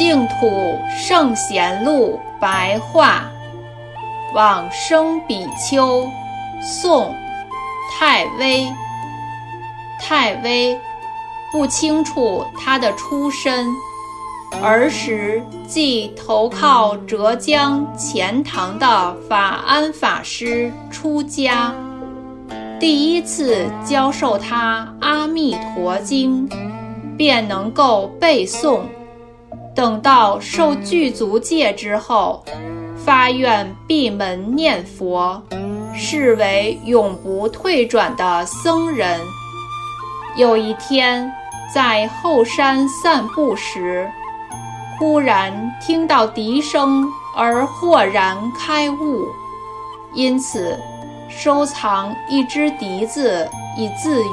净土圣贤录白话，往生比丘，宋，太微。太微不清楚他的出身，儿时即投靠浙江钱塘的法安法师出家，第一次教授他《阿弥陀经》，便能够背诵。等到受具足戒之后，发愿闭门念佛，视为永不退转的僧人。有一天，在后山散步时，忽然听到笛声，而豁然开悟，因此收藏一只笛子以自娱。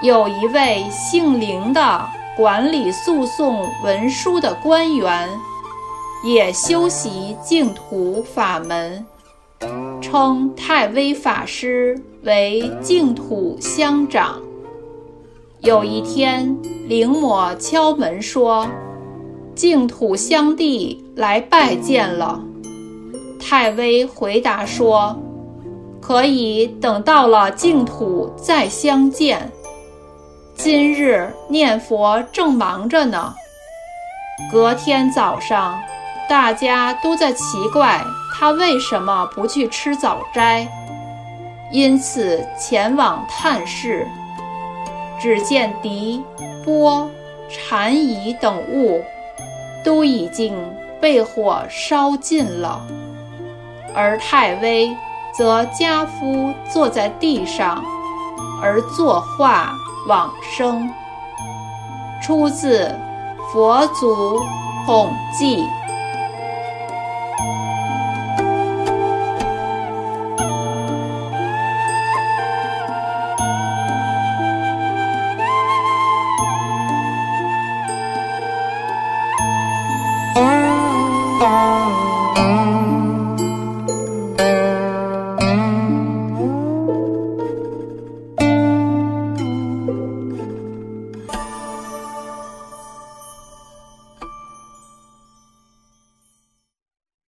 有一位姓林的。管理诉讼文书的官员，也修习净土法门，称太微法师为净土乡长。有一天，灵魔敲门说：“净土乡弟来拜见了。”太微回答说：“可以等到了净土再相见。”今日念佛正忙着呢。隔天早上，大家都在奇怪他为什么不去吃早斋，因此前往探视。只见笛、钵、禅椅等物都已经被火烧尽了，而太微则家夫坐在地上，而作画。往生，出自《佛祖统记》。